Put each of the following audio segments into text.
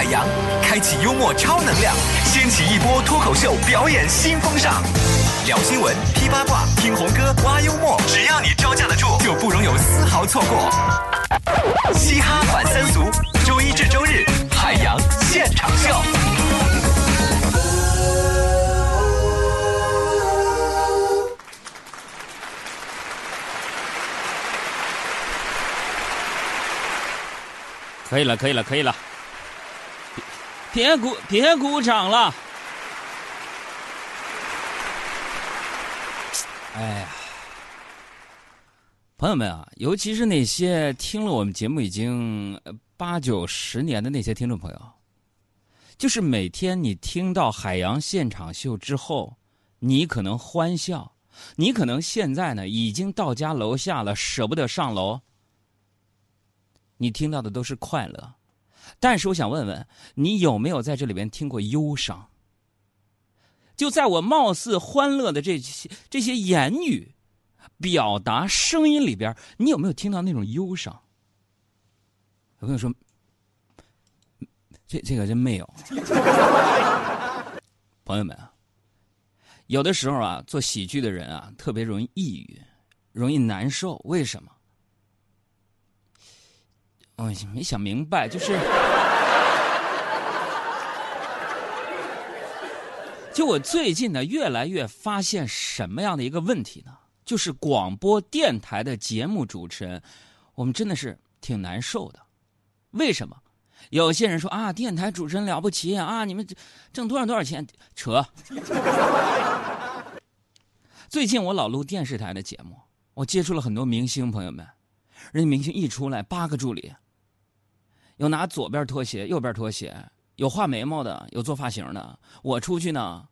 海洋，开启幽默超能量，掀起一波脱口秀表演新风尚。聊新闻，批八卦，听红歌，挖幽默，只要你招架得住，就不容有丝毫错过。嘻哈反三俗，周一至周日，海洋现场秀。可以了，可以了，可以了，别鼓，别鼓掌了。哎呀，朋友们啊，尤其是那些听了我们节目已经八九十年的那些听众朋友，就是每天你听到海洋现场秀之后，你可能欢笑，你可能现在呢已经到家楼下了，舍不得上楼。你听到的都是快乐，但是我想问问你有没有在这里边听过忧伤？就在我貌似欢乐的这些这些言语、表达声音里边，你有没有听到那种忧伤？有朋友说，这这个真没有。朋友们啊，有的时候啊，做喜剧的人啊，特别容易抑郁，容易难受，为什么？我没想明白，就是，就我最近呢，越来越发现什么样的一个问题呢？就是广播电台的节目主持人，我们真的是挺难受的。为什么？有些人说啊，电台主持人了不起啊，你们挣多少多少钱？扯！最近我老录电视台的节目，我接触了很多明星朋友们，人家明星一出来，八个助理。有拿左边拖鞋，右边拖鞋，有画眉毛的，有做发型的。我出去呢，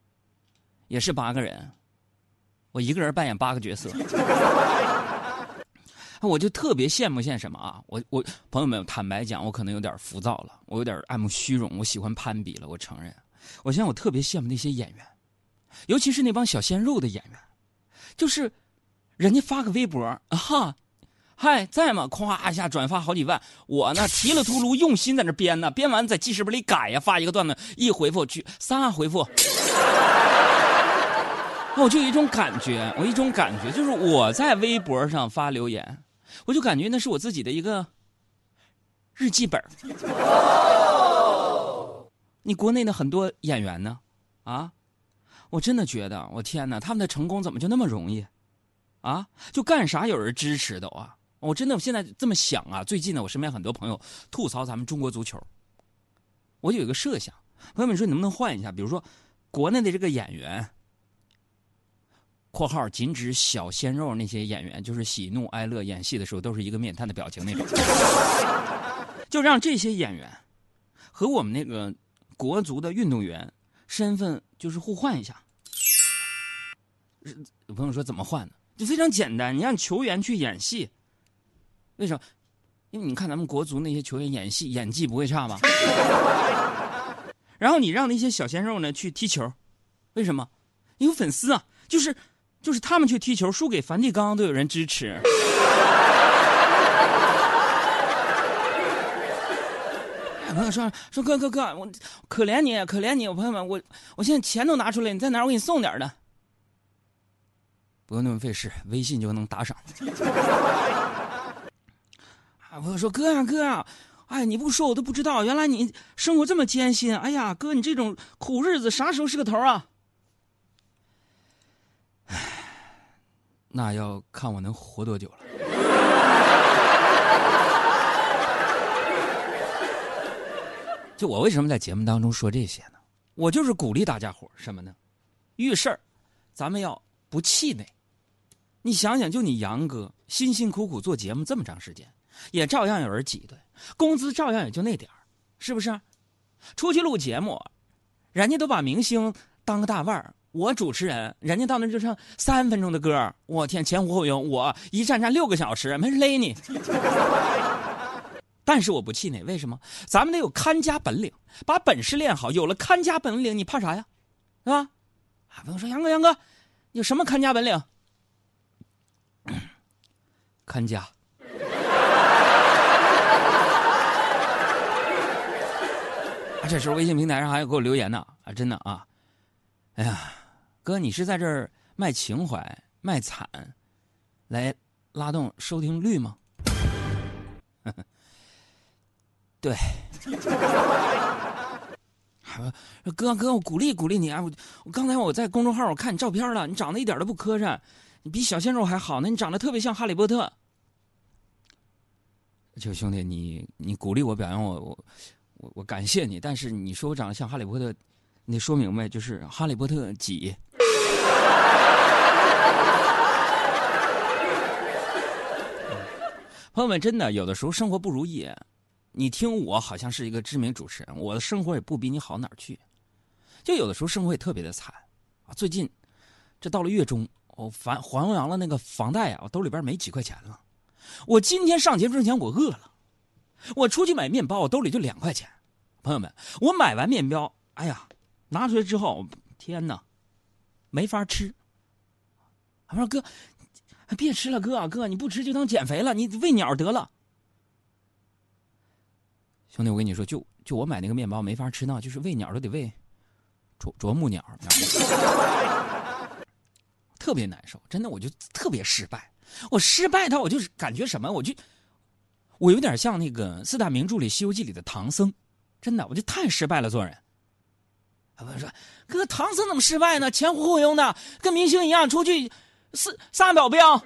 也是八个人，我一个人扮演八个角色。我就特别羡慕现什么啊？我我朋友们，坦白讲，我可能有点浮躁了，我有点爱慕虚荣，我喜欢攀比了。我承认，我现在我特别羡慕那些演员，尤其是那帮小鲜肉的演员，就是人家发个微博啊哈。嗨，在吗？咵一下转发好几万，我呢提了秃噜，用心在那编呢，编完在记事本里改呀，发一个段子，一回复去仨回复，我 就有一种感觉，我一种感觉就是我在微博上发留言，我就感觉那是我自己的一个日记本。你国内的很多演员呢，啊，我真的觉得，我天哪，他们的成功怎么就那么容易？啊，就干啥有人支持都啊？我真的，我现在这么想啊。最近呢，我身边很多朋友吐槽咱们中国足球，我就有一个设想，朋友们说你能不能换一下？比如说，国内的这个演员（括号仅指小鲜肉那些演员），就是喜怒哀乐演戏的时候都是一个面瘫的表情那种，就让这些演员和我们那个国足的运动员身份就是互换一下。有朋友说怎么换呢？就非常简单，你让球员去演戏。为什么？因为你看咱们国足那些球员演戏演技不会差吧？然后你让那些小鲜肉呢去踢球，为什么？有粉丝啊，就是就是他们去踢球输给梵蒂冈都有人支持。朋友说说哥哥哥，我可怜你可怜你，我朋友们我我现在钱都拿出来，你在哪？我给你送点的。不用那么费事，微信就能打赏。朋友说：“哥呀，哥呀，哎，你不说我都不知道，原来你生活这么艰辛。哎呀，哥，你这种苦日子啥时候是个头啊？哎，那要看我能活多久了。就我为什么在节目当中说这些呢？我就是鼓励大家伙什么呢？遇事儿，咱们要不气馁。你想想，就你杨哥辛辛苦苦做节目这么长时间。”也照样有人挤兑，工资照样也就那点儿，是不是？出去录节目，人家都把明星当个大腕儿，我主持人，人家到那就唱三分钟的歌，我天，前呼后拥，我一站站六个小时，没人勒你。但是我不气馁，为什么？咱们得有看家本领，把本事练好，有了看家本领，你怕啥呀？是吧？啊，朋友说杨哥，杨哥，有什么看家本领？看家。这时候微信平台上还有给我留言呢啊，真的啊，哎呀，哥，你是在这儿卖情怀、卖惨，来拉动收听率吗？对，哥哥，我鼓励鼓励你啊！我我刚才我在公众号我看你照片了，你长得一点都不磕碜，你比小鲜肉还好呢，你长得特别像哈利波特。就兄弟，你你鼓励我表扬我，我我我感谢你，但是你说我长得像哈利波特，你说明白，就是哈利波特几？朋友们，真的有的时候生活不如意，你听我好像是一个知名主持人，我的生活也不比你好哪儿去。就有的时候生活也特别的惨啊！最近这到了月中，我还还完了那个房贷啊，我兜里边没几块钱了。我今天上节目之前我饿了，我出去买面包，我兜里就两块钱。朋友们，我买完面包，哎呀，拿出来之后，天哪，没法吃。我说哥。别吃了，哥哥，你不吃就当减肥了，你喂鸟得了。兄弟，我跟你说，就就我买那个面包没法吃呢，就是喂鸟都得喂啄啄木鸟，特别难受，真的，我就特别失败。我失败到我就是感觉什么，我就我有点像那个四大名著里《西游记》里的唐僧，真的，我就太失败了，做人。我说，哥，唐僧怎么失败呢？前呼后拥的，跟明星一样出去。四三保镖。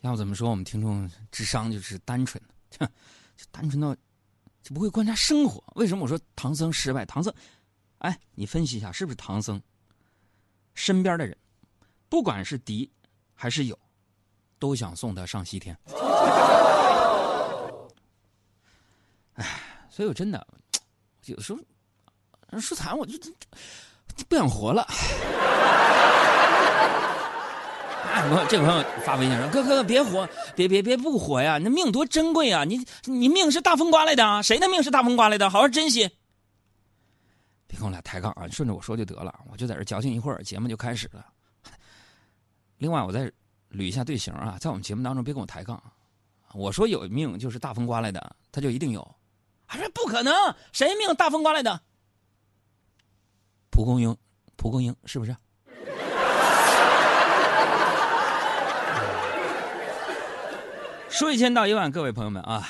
要不怎么说我们听众智商就是单纯的，就单纯到就不会观察生活？为什么我说唐僧失败？唐僧，哎，你分析一下，是不是唐僧身边的人，不管是敌还是友，都想送他上西天？哎，所以我真的有时候。说惨，我就不想活了。我这朋友发微信说：“哥哥，别活，别别别不活呀！你命多珍贵啊！你你命是大风刮来的啊，谁的命是大风刮来的？好好珍惜。别跟我俩抬杠啊！顺着我说就得了，我就在这矫情一会儿，节目就开始了。另外，我再捋一下队形啊，在我们节目当中别跟我抬杠。我说有命就是大风刮来的，他就一定有。他说不可能，谁命大风刮来的？蒲公英，蒲公英是不是？说一千道一万，各位朋友们啊，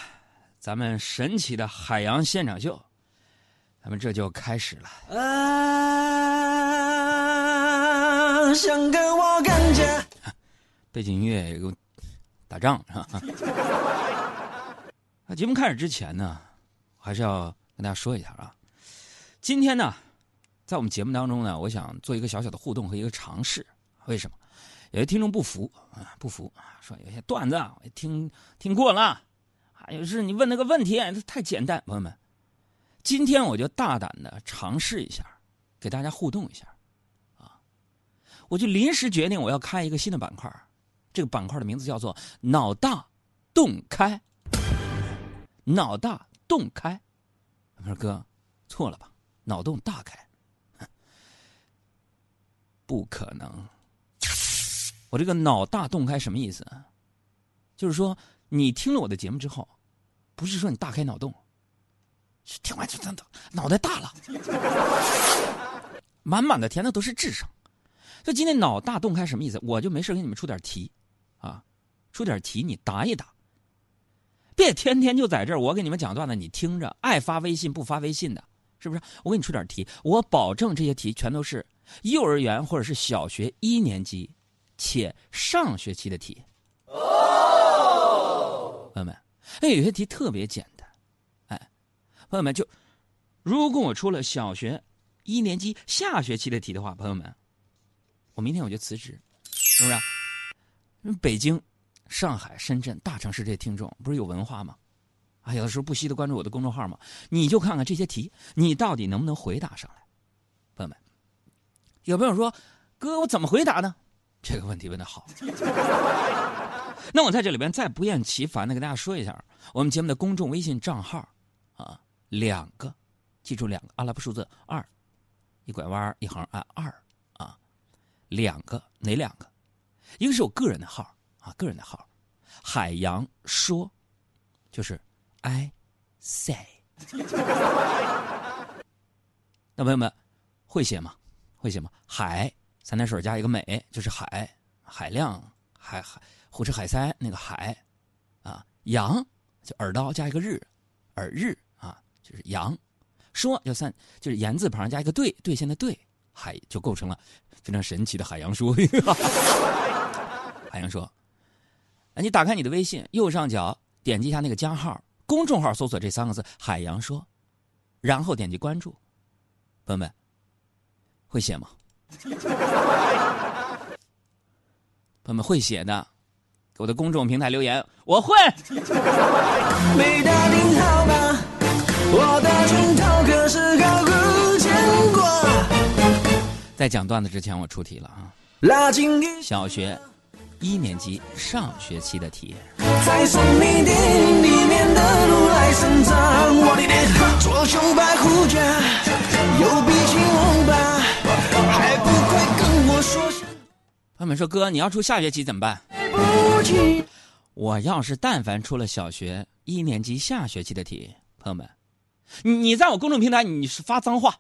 咱们神奇的海洋现场秀，咱们这就开始了。啊，想跟我感觉。背景音乐有打仗是吧？那节目开始之前呢，还是要跟大家说一下啊，今天呢。在我们节目当中呢，我想做一个小小的互动和一个尝试。为什么？有些听众不服啊，不服啊，说有些段子我，听听过了，还有是你问那个问题太简单。朋友们，今天我就大胆的尝试一下，给大家互动一下！我就临时决定我要开一个新的板块，这个板块的名字叫做“脑大洞开”。脑大洞开，我说哥，错了吧？脑洞大开。不可能！我这个脑大洞开什么意思？就是说，你听了我的节目之后，不是说你大开脑洞，是听完就真的脑袋大了，满满的填的都是智商。就今天脑大洞开什么意思？我就没事给你们出点题，啊，出点题你答一答，别天天就在这儿我给你们讲段子，你听着，爱发微信不发微信的，是不是？我给你出点题，我保证这些题全都是。幼儿园或者是小学一年级，且上学期的题，朋友们，哎，有些题特别简单，哎，朋友们，就如果我出了小学一年级下学期的题的话，朋友们，我明天我就辞职，是不是？北京、上海、深圳大城市这些听众不是有文化吗？啊，有的时候不惜的关注我的公众号吗？你就看看这些题，你到底能不能回答上来，朋友们。有朋友说：“哥，我怎么回答呢？”这个问题问的好。那我在这里边再不厌其烦的跟大家说一下，我们节目的公众微信账号啊，两个，记住两个阿拉伯数字二，一拐弯一横按二，两个哪两个？一个是我个人的号啊，个人的号，海洋说，就是 I say。那朋友们会写吗？会写吗？海三点水加一个美，就是海，海量，海海胡吃海塞那个海，啊，洋就耳刀加一个日，耳日啊，就是洋。说就三，就是言字旁加一个对，兑现的对，海就构成了非常神奇的海洋说。海洋说，你打开你的微信，右上角点击一下那个加号，公众号搜索这三个字“海洋说”，然后点击关注。朋友们，会写吗？朋友们会写的，给我的公众平台留言，我会。没打听好吗？我的在讲段子之前，我出题了啊！小学一年级上学期的题。在送你电里面的如来神掌，我的脸左胸白胡茬，右臂青红吧，还不快跟我说声。朋友们说：“哥，你要出下学期怎么办？”我要是但凡出了小学一年级下学期的题，朋友们。你你在我公众平台你是发脏话，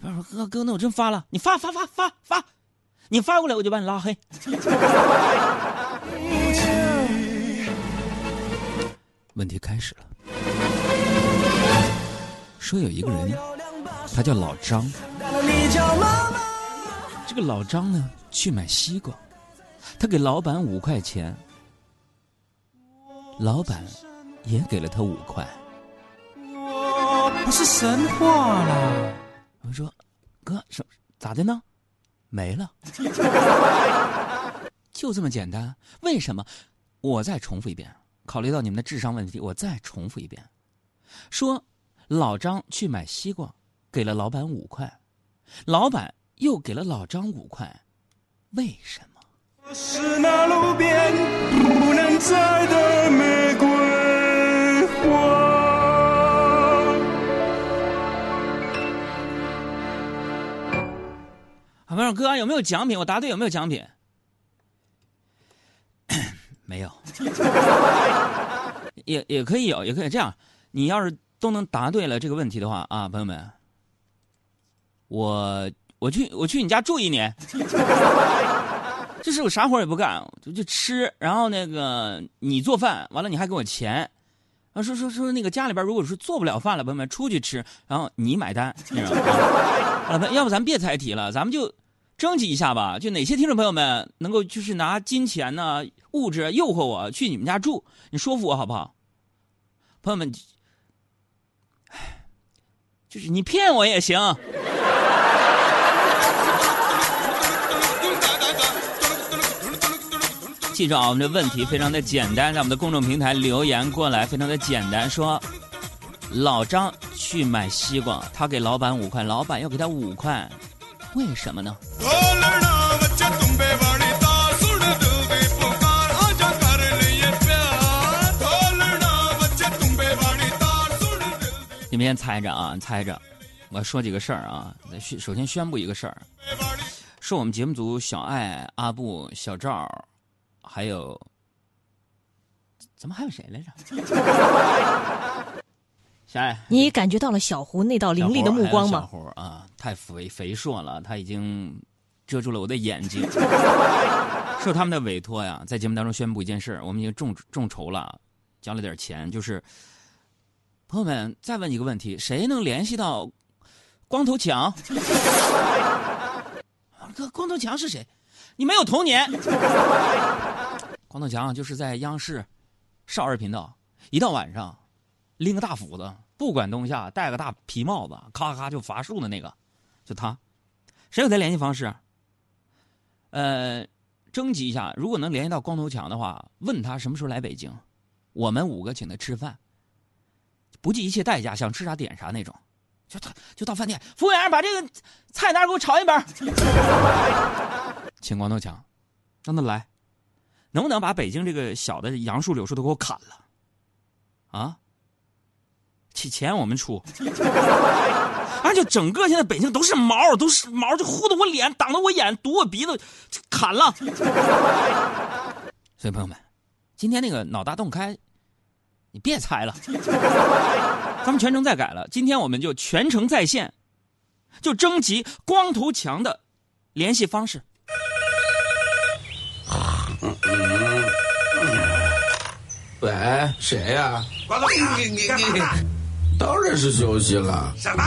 不是哥哥，那我真发了，你发发发发发，你发过来我就把你拉黑。问题开始了，说有一个人，他叫老张，这个老张呢去买西瓜，他给老板五块钱。老板也给了他五块。不是神话了。我说：“哥，什咋的呢？没了，就这么简单。为什么？我再重复一遍。考虑到你们的智商问题，我再重复一遍。说老张去买西瓜，给了老板五块，老板又给了老张五块，为什么？”是那路边不能摘的玫瑰花。好，问哥有没有奖品？我答对有没有奖品？没有。也也可以有，也可以这样。你要是都能答对了这个问题的话啊，朋友们，我我去我去你家住一年。就是我啥活也不干，就就吃，然后那个你做饭，完了你还给我钱，啊说说说那个家里边如果是做不了饭了，朋友们出去吃，然后你买单，知道吗？要不咱别猜题了，咱们就征集一下吧，就哪些听众朋友们能够就是拿金钱呢、物质诱惑我去你们家住，你说服我好不好？朋友们，就是你骗我也行。记住啊，我们的问题非常的简单，在我们的公众平台留言过来，非常的简单。说老张去买西瓜，他给老板五块，老板要给他五块，为什么呢？你们先猜着啊，猜着。我说几个事儿啊，宣首先宣布一个事儿，是我们节目组小爱、阿布、小赵。还有，怎么还有谁来着？小爱，你感觉到了小胡那道凌厉的目光吗？小胡啊，太肥肥硕了，他已经遮住了我的眼睛。受他们的委托呀，在节目当中宣布一件事，我们已经众众筹了，交了点钱，就是朋友们再问一个问题：谁能联系到光头强？哥，光头强是谁？你没有童年。光头强就是在央视少儿频道，一到晚上拎个大斧子，不管冬夏，戴个大皮帽子，咔咔就伐树的那个，就他。谁有他联系方式？呃，征集一下，如果能联系到光头强的话，问他什么时候来北京，我们五个请他吃饭，不计一切代价，想吃啥点啥那种。就他就到饭店，服务员把这个菜单给我炒一本，请光头强，让他来。能不能把北京这个小的杨树柳树都给我砍了？啊！钱我们出。啊，就整个现在北京都是毛，都是毛，就糊的我脸，挡着我眼，堵我鼻子，砍了。所以朋友们，今天那个脑大洞开，你别猜了，咱们全程再改了。今天我们就全程在线，就征集光头强的联系方式。喂，谁呀、光头强，你你干嘛呢？当然是休息了。什么？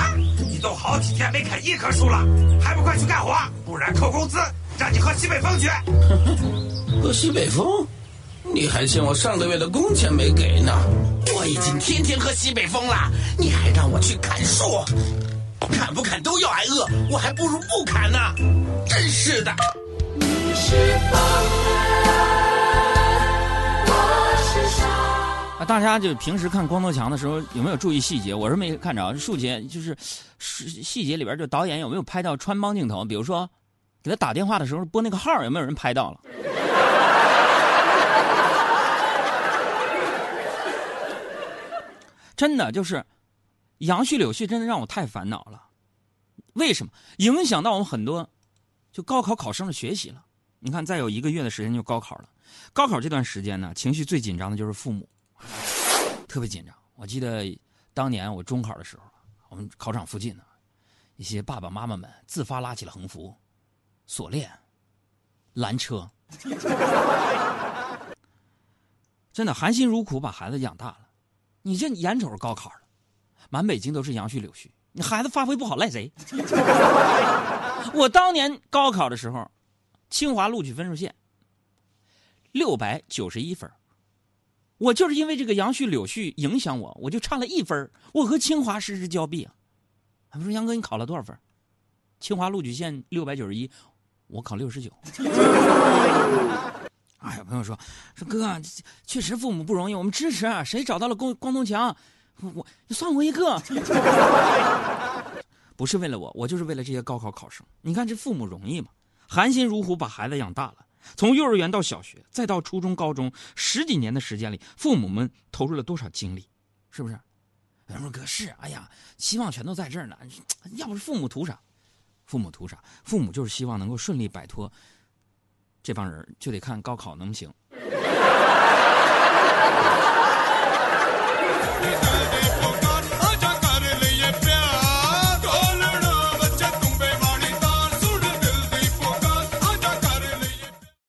你都好几天没砍一棵树了，还不快去干活？不然扣工资，让你喝西北风去。喝西北风？你还欠我上个月的工钱没给呢。我已经天天喝西北风了，你还让我去砍树？砍不砍都要挨饿，我还不如不砍呢。真是的。啊，大家就平时看光头强的时候有没有注意细节？我是没看着，数节就是细节里边，就导演有没有拍到穿帮镜头？比如说，给他打电话的时候拨那个号，有没有人拍到了？真的就是杨絮柳絮，真的让我太烦恼了。为什么？影响到我们很多就高考考生的学习了。你看，再有一个月的时间就高考了。高考这段时间呢，情绪最紧张的就是父母，特别紧张。我记得当年我中考的时候，我们考场附近呢，一些爸爸妈妈们自发拉起了横幅、锁链、拦车，真的含辛茹苦把孩子养大了。你这眼瞅着高考了，满北京都是杨絮柳絮，你孩子发挥不好赖谁？我当年高考的时候，清华录取分数线六百九十一分，我就是因为这个杨絮柳絮影响我，我就差了一分，我和清华失之交臂啊！他们说杨哥你考了多少分？清华录取线六百九十一，我考六十九。哎呀，朋友说说哥，确实父母不容易，我们支持啊。谁找到了光光头强，我你算我一个。不是为了我，我就是为了这些高考考生。你看这父母容易吗？含辛茹苦把孩子养大了，从幼儿园到小学，再到初中、高中，十几年的时间里，父母们投入了多少精力？是不是？他说：“哥是，哎呀，希望全都在这儿呢。要不是父母图啥？父母图啥？父母就是希望能够顺利摆脱这帮人，就得看高考能行。”